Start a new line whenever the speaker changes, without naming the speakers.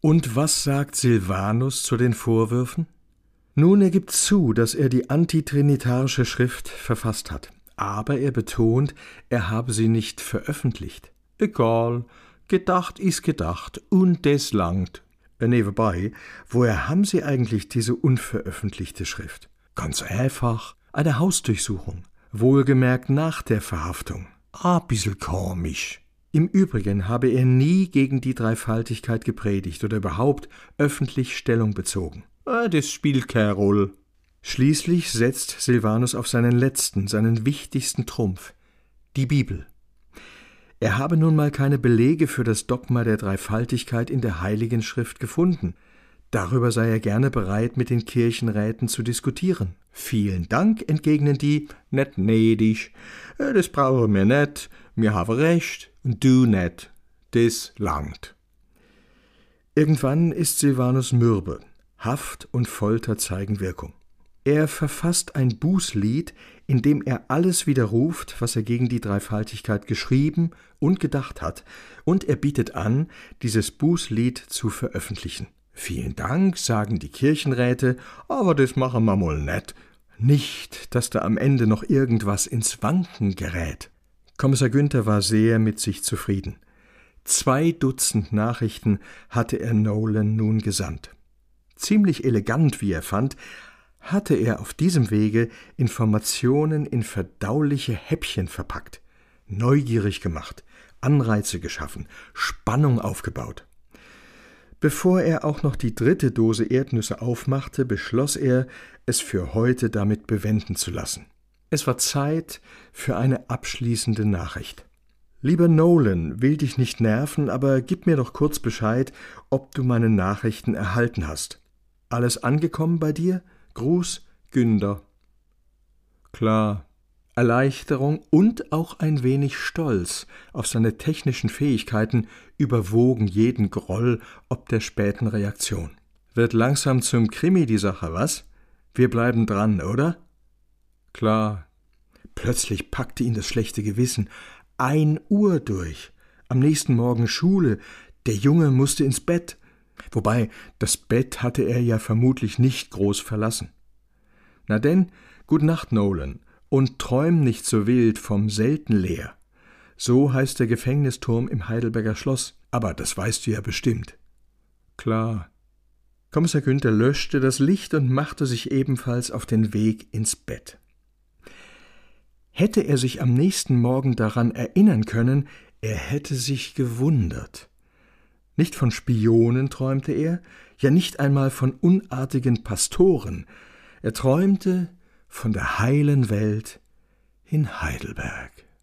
Und was sagt Silvanus zu den Vorwürfen? Nun, er gibt zu, dass er die antitrinitarische Schrift verfasst hat, aber er betont, er habe sie nicht veröffentlicht. Egal, gedacht ist gedacht und des langt. Äh, nebenbei, woher haben Sie eigentlich diese unveröffentlichte Schrift? Ganz einfach, eine Hausdurchsuchung, wohlgemerkt nach der Verhaftung. Ah, bissel komisch. Im Übrigen habe er nie gegen die Dreifaltigkeit gepredigt oder überhaupt öffentlich Stellung bezogen. Ah, das spielt keine Rolle. Schließlich setzt Silvanus auf seinen letzten, seinen wichtigsten Trumpf, die Bibel. Er habe nun mal keine Belege für das Dogma der Dreifaltigkeit in der Heiligen Schrift gefunden. Darüber sei er gerne bereit, mit den Kirchenräten zu diskutieren. Vielen Dank, entgegnen die, net nedig. Äh, das brauche mir net, mir habe recht, du net. Des langt. Irgendwann ist Silvanus mürbe. Haft und Folter zeigen Wirkung. Er verfasst ein Bußlied, in dem er alles widerruft, was er gegen die Dreifaltigkeit geschrieben und gedacht hat, und er bietet an, dieses Bußlied zu veröffentlichen. Vielen Dank, sagen die Kirchenräte, aber das machen wir mal net. Nicht, dass da am Ende noch irgendwas ins Wanken gerät. Kommissar Günther war sehr mit sich zufrieden. Zwei Dutzend Nachrichten hatte er Nolan nun gesandt ziemlich elegant, wie er fand, hatte er auf diesem Wege Informationen in verdauliche Häppchen verpackt, neugierig gemacht, Anreize geschaffen, Spannung aufgebaut. Bevor er auch noch die dritte Dose Erdnüsse aufmachte, beschloss er, es für heute damit bewenden zu lassen. Es war Zeit für eine abschließende Nachricht. Lieber Nolan, will dich nicht nerven, aber gib mir doch kurz Bescheid, ob du meine Nachrichten erhalten hast. Alles angekommen bei dir? Gruß, Günder. Klar. Erleichterung und auch ein wenig Stolz auf seine technischen Fähigkeiten überwogen jeden Groll ob der späten Reaktion. Wird langsam zum Krimi die Sache, was? Wir bleiben dran, oder? Klar. Plötzlich packte ihn das schlechte Gewissen. Ein Uhr durch. Am nächsten Morgen Schule. Der Junge musste ins Bett. Wobei, das Bett hatte er ja vermutlich nicht groß verlassen. Na denn, gut Nacht, Nolan, und träum nicht so wild vom selten leer. So heißt der Gefängnisturm im Heidelberger Schloss, aber das weißt du ja bestimmt. Klar. Kommissar Günther löschte das Licht und machte sich ebenfalls auf den Weg ins Bett. Hätte er sich am nächsten Morgen daran erinnern können, er hätte sich gewundert. Nicht von Spionen träumte er, ja nicht einmal von unartigen Pastoren, er träumte von der heilen Welt in Heidelberg.